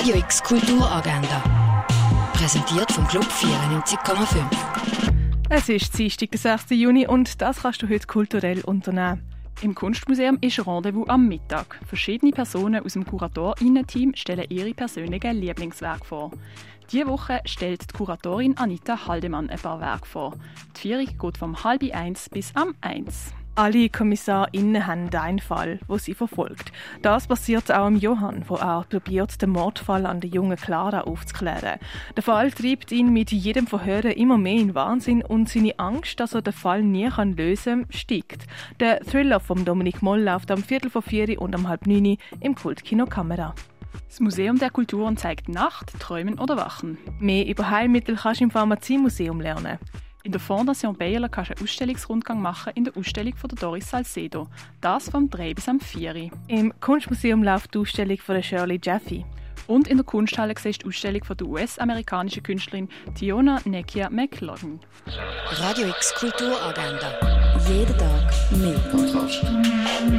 Radio X Kulturagenda. Präsentiert vom Club 94,5. Es ist Dienstag, der 6. Juni und das kannst du heute kulturell unternehmen. Im Kunstmuseum ist Rendezvous am Mittag. Verschiedene Personen aus dem KuratorInnen-Team stellen ihre persönlichen Lieblingswerke vor. Diese Woche stellt die Kuratorin Anita Haldemann ein paar Werke vor. Die Vierung geht vom halb eins bis am eins. Alle KommissarInnen haben einen Fall, wo sie verfolgt. Das passiert auch am Johann, wo er probiert, den Mordfall an der jungen Clara aufzuklären. Der Fall treibt ihn mit jedem Verhör immer mehr in Wahnsinn und seine Angst, dass er den Fall nie kann lösen kann, steigt. Der Thriller von Dominik Moll läuft am Viertel vor vier und am halb neun im Kultkino Kamera. Das Museum der Kulturen zeigt Nacht, Träumen oder Wachen. Mehr über Heilmittel kannst du im Pharmaziemuseum lernen. In der Fondation Bayerler kannst du einen Ausstellungsrundgang machen in der Ausstellung von der Doris Salcedo. Das vom 3 bis am 4. Im Kunstmuseum läuft die Ausstellung von der Shirley Jaffe. Und in der Kunsthalle siehst du die Ausstellung von der US-amerikanischen Künstlerin Tiona Nekia McLaughlin. Radio X Kulturagenda. Jeden Tag mehr.